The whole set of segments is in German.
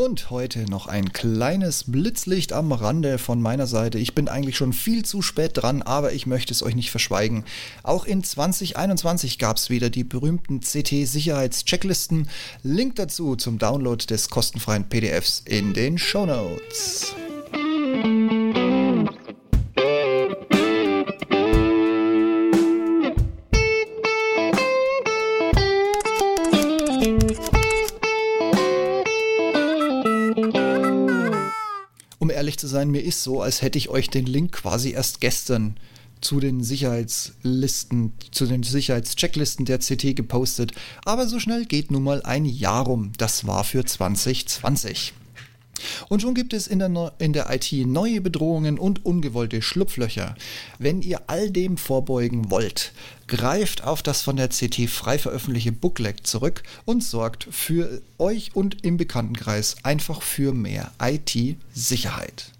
Und heute noch ein kleines Blitzlicht am Rande von meiner Seite. Ich bin eigentlich schon viel zu spät dran, aber ich möchte es euch nicht verschweigen. Auch in 2021 gab es wieder die berühmten CT-Sicherheitschecklisten. Link dazu zum Download des kostenfreien PDFs in den Show Notes. Ehrlich zu sein, mir ist so, als hätte ich euch den Link quasi erst gestern zu den Sicherheitslisten, zu den Sicherheitschecklisten der CT gepostet. Aber so schnell geht nun mal ein Jahr rum. Das war für 2020. Und schon gibt es in der, in der IT neue Bedrohungen und ungewollte Schlupflöcher. Wenn ihr all dem vorbeugen wollt, greift auf das von der CT frei veröffentlichte Booklet zurück und sorgt für euch und im Bekanntenkreis einfach für mehr IT-Sicherheit.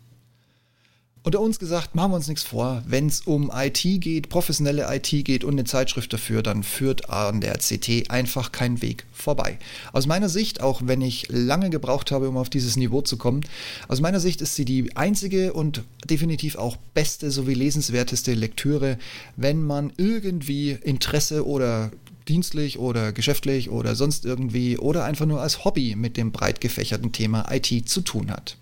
Unter uns gesagt, machen wir uns nichts vor. Wenn es um IT geht, professionelle IT geht und eine Zeitschrift dafür, dann führt an der CT einfach kein Weg vorbei. Aus meiner Sicht, auch wenn ich lange gebraucht habe, um auf dieses Niveau zu kommen, aus meiner Sicht ist sie die einzige und definitiv auch beste sowie lesenswerteste Lektüre, wenn man irgendwie Interesse oder dienstlich oder geschäftlich oder sonst irgendwie oder einfach nur als Hobby mit dem breit gefächerten Thema IT zu tun hat.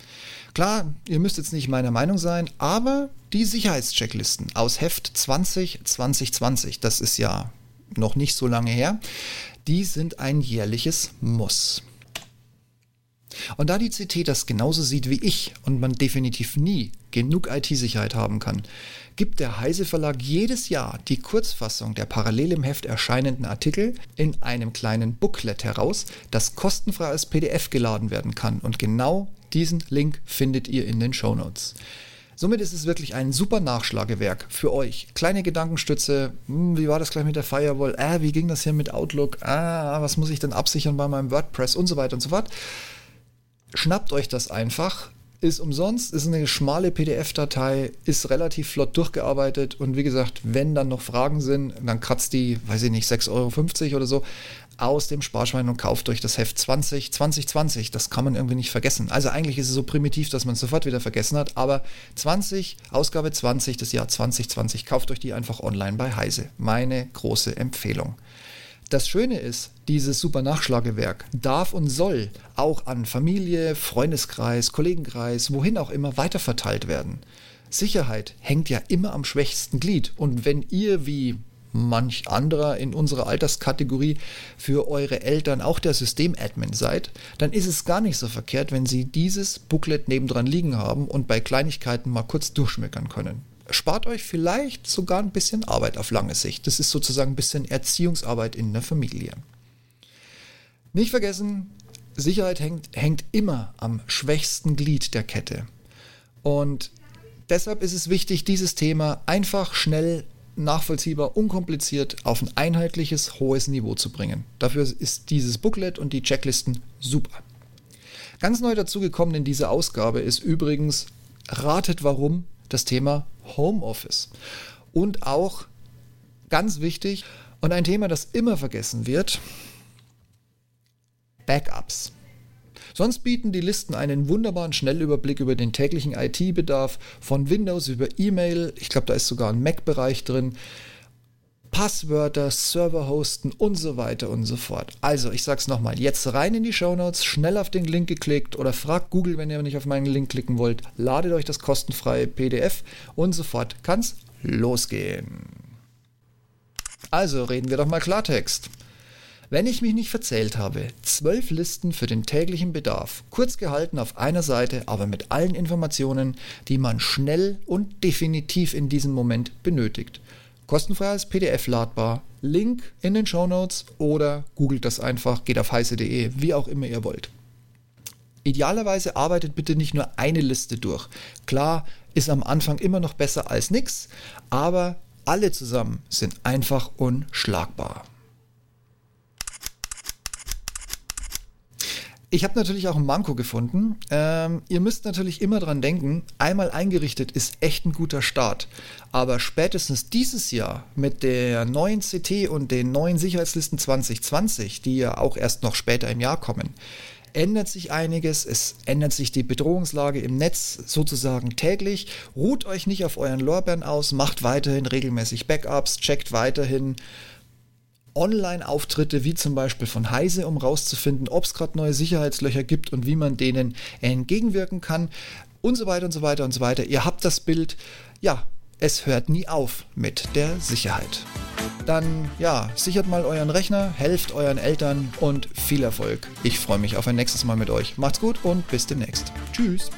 Klar, ihr müsst jetzt nicht meiner Meinung sein, aber die Sicherheitschecklisten aus Heft 20 2020, das ist ja noch nicht so lange her, die sind ein jährliches Muss. Und da die CT das genauso sieht wie ich und man definitiv nie genug IT-Sicherheit haben kann, gibt der Heise Verlag jedes Jahr die Kurzfassung der parallel im Heft erscheinenden Artikel in einem kleinen Booklet heraus, das kostenfrei als PDF geladen werden kann. Und genau diesen Link findet ihr in den Show Notes. Somit ist es wirklich ein super Nachschlagewerk für euch. Kleine Gedankenstütze, hm, wie war das gleich mit der Firewall? Äh, wie ging das hier mit Outlook? Ah, was muss ich denn absichern bei meinem WordPress und so weiter und so fort. Schnappt euch das einfach, ist umsonst, ist eine schmale PDF-Datei, ist relativ flott durchgearbeitet und wie gesagt, wenn dann noch Fragen sind, dann kratzt die, weiß ich nicht, 6,50 Euro oder so aus dem Sparschwein und kauft euch das Heft 20, 2020. Das kann man irgendwie nicht vergessen. Also eigentlich ist es so primitiv, dass man es sofort wieder vergessen hat, aber 20, Ausgabe 20, das Jahr 2020, kauft euch die einfach online bei Heise. Meine große Empfehlung. Das Schöne ist, dieses super Nachschlagewerk darf und soll auch an Familie, Freundeskreis, Kollegenkreis, wohin auch immer weiterverteilt werden. Sicherheit hängt ja immer am schwächsten Glied und wenn ihr wie manch anderer in unserer Alterskategorie für eure Eltern auch der Systemadmin seid, dann ist es gar nicht so verkehrt, wenn sie dieses Booklet nebendran liegen haben und bei Kleinigkeiten mal kurz durchschmökern können spart euch vielleicht sogar ein bisschen Arbeit auf lange Sicht. Das ist sozusagen ein bisschen Erziehungsarbeit in der Familie. Nicht vergessen, Sicherheit hängt, hängt immer am schwächsten Glied der Kette. Und deshalb ist es wichtig, dieses Thema einfach, schnell, nachvollziehbar, unkompliziert auf ein einheitliches, hohes Niveau zu bringen. Dafür ist dieses Booklet und die Checklisten super. Ganz neu dazugekommen in dieser Ausgabe ist übrigens Ratet warum das Thema Homeoffice. Und auch ganz wichtig und ein Thema, das immer vergessen wird, Backups. Sonst bieten die Listen einen wunderbaren Schnellüberblick über den täglichen IT-Bedarf von Windows über E-Mail. Ich glaube, da ist sogar ein Mac-Bereich drin. Passwörter, Server hosten und so weiter und so fort. Also, ich sag's nochmal, jetzt rein in die Show Notes, schnell auf den Link geklickt oder fragt Google, wenn ihr nicht auf meinen Link klicken wollt, ladet euch das kostenfreie PDF und sofort kann's losgehen. Also, reden wir doch mal Klartext. Wenn ich mich nicht verzählt habe, zwölf Listen für den täglichen Bedarf, kurz gehalten auf einer Seite, aber mit allen Informationen, die man schnell und definitiv in diesem Moment benötigt. Kostenfrei als PDF ladbar. Link in den Show Notes oder googelt das einfach, geht auf heiße.de, wie auch immer ihr wollt. Idealerweise arbeitet bitte nicht nur eine Liste durch. Klar, ist am Anfang immer noch besser als nichts, aber alle zusammen sind einfach unschlagbar. Ich habe natürlich auch ein Manko gefunden. Ähm, ihr müsst natürlich immer dran denken, einmal eingerichtet ist echt ein guter Start. Aber spätestens dieses Jahr mit der neuen CT und den neuen Sicherheitslisten 2020, die ja auch erst noch später im Jahr kommen, ändert sich einiges. Es ändert sich die Bedrohungslage im Netz sozusagen täglich. Ruht euch nicht auf euren Lorbeeren aus, macht weiterhin regelmäßig Backups, checkt weiterhin Online-Auftritte wie zum Beispiel von Heise, um rauszufinden, ob es gerade neue Sicherheitslöcher gibt und wie man denen entgegenwirken kann und so weiter und so weiter und so weiter. Ihr habt das Bild. Ja, es hört nie auf mit der Sicherheit. Dann ja, sichert mal euren Rechner, helft euren Eltern und viel Erfolg. Ich freue mich auf ein nächstes Mal mit euch. Macht's gut und bis demnächst. Tschüss.